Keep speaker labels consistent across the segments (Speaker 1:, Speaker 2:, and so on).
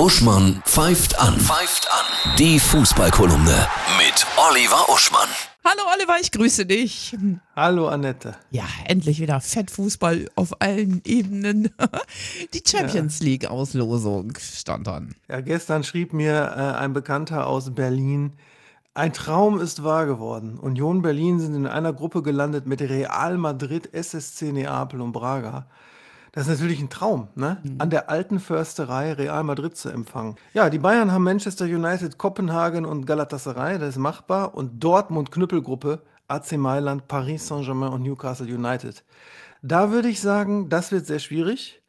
Speaker 1: Uschmann pfeift an. Pfeift an. Die Fußballkolumne mit Oliver Uschmann.
Speaker 2: Hallo Oliver, ich grüße dich.
Speaker 3: Hallo Annette.
Speaker 2: Ja, endlich wieder Fettfußball auf allen Ebenen. Die Champions League Auslosung stand an.
Speaker 3: Ja, gestern schrieb mir äh, ein Bekannter aus Berlin, ein Traum ist wahr geworden. Union Berlin sind in einer Gruppe gelandet mit Real Madrid, SSC Neapel und Braga. Das ist natürlich ein Traum, ne? An der alten Försterei Real Madrid zu empfangen. Ja, die Bayern haben Manchester United, Kopenhagen und Galatasaray, das ist machbar. Und Dortmund Knüppelgruppe, AC Mailand, Paris Saint-Germain und Newcastle United. Da würde ich sagen, das wird sehr schwierig.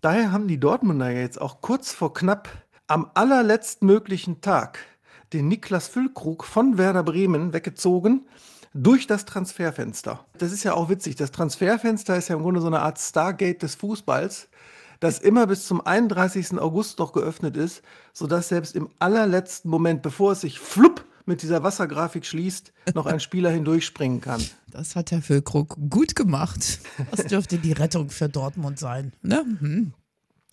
Speaker 3: Daher haben die Dortmunder jetzt auch kurz vor knapp am allerletztmöglichen Tag den Niklas Füllkrug von Werder Bremen weggezogen durch das Transferfenster. Das ist ja auch witzig. Das Transferfenster ist ja im Grunde so eine Art Stargate des Fußballs, das immer bis zum 31. August noch geöffnet ist, sodass selbst im allerletzten Moment, bevor es sich flupp mit dieser Wassergrafik schließt, noch ein Spieler hindurchspringen kann.
Speaker 2: Das hat Herr Füllkrug gut gemacht. Das dürfte die Rettung für Dortmund sein. Ne? Mhm.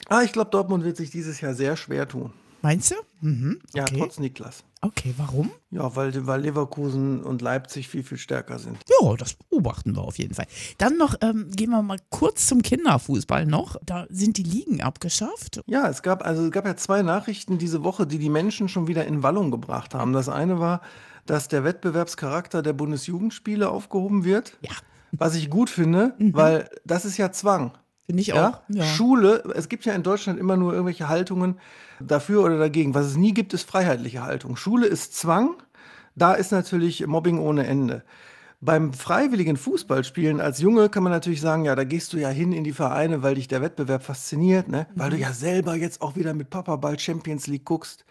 Speaker 3: Ah, ich glaube, Dortmund wird sich dieses Jahr sehr schwer tun.
Speaker 2: Meinst du? Mhm.
Speaker 3: Ja,
Speaker 2: Okay.
Speaker 3: trotz Niklas.
Speaker 2: Okay, warum?
Speaker 3: Ja, weil, weil Leverkusen und Leipzig viel, viel stärker sind.
Speaker 2: Ja, das beobachten wir auf jeden Fall. Dann noch, ähm, gehen wir mal kurz zum Kinderfußball noch. Da sind die Ligen abgeschafft.
Speaker 3: Ja, es gab, also es gab ja zwei Nachrichten diese Woche, die die Menschen schon wieder in Wallung gebracht haben. Das eine war, dass der Wettbewerbscharakter der Bundesjugendspiele aufgehoben wird.
Speaker 2: Ja,
Speaker 3: Was ich gut finde, weil das ist ja Zwang.
Speaker 2: Finde ich
Speaker 3: Ja?
Speaker 2: auch. Ja.
Speaker 3: Schule, es gibt ja in Deutschland immer nur irgendwelche Haltungen dafür oder dagegen. Was es nie gibt, ist freiheitliche Haltung. Schule ist Zwang, da ist natürlich Mobbing ohne Ende. Beim freiwilligen Fußballspielen als Junge kann man natürlich sagen, ja, da gehst du ja hin in die Vereine, weil dich der Wettbewerb fasziniert, ne? weil du ja selber jetzt auch wieder mit Papa bald Champions League guckst.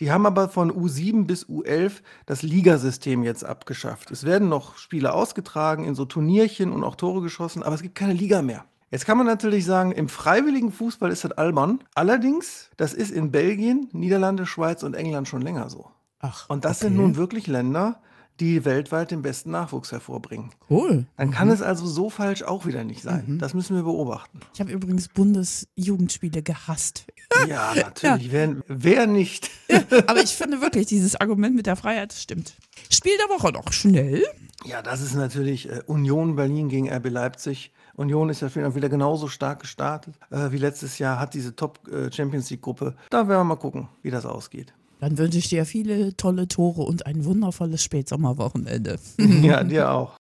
Speaker 3: Die haben aber von U7 bis U11 das Ligasystem jetzt abgeschafft. Es werden noch Spiele ausgetragen in so Turnierchen und auch Tore geschossen, aber es gibt keine Liga mehr. Jetzt kann man natürlich sagen, im freiwilligen Fußball ist das albern. Allerdings, das ist in Belgien, Niederlande, Schweiz und England schon länger so.
Speaker 2: Ach,
Speaker 3: Und das
Speaker 2: okay.
Speaker 3: sind nun wirklich Länder, die weltweit den besten Nachwuchs hervorbringen.
Speaker 2: Cool.
Speaker 3: Dann kann es also so falsch auch wieder nicht sein. Das müssen wir beobachten.
Speaker 2: Ich habe übrigens Bundesjugendspiele gehasst.
Speaker 3: Ja, natürlich. Wer, wer nicht?
Speaker 2: Aber ich finde wirklich, dieses Argument mit der Freiheit stimmt. Spiel der Woche noch schnell.
Speaker 3: Ja, das ist natürlich äh, Union Berlin gegen RB Leipzig. Union ist ja wieder wieder genauso stark gestartet äh, wie letztes Jahr, hat diese Top äh, Champions League Gruppe. Da werden wir mal gucken, wie das ausgeht.
Speaker 2: Dann wünsche ich dir viele tolle Tore und ein wundervolles Spätsommerwochenende.
Speaker 3: ja, dir auch.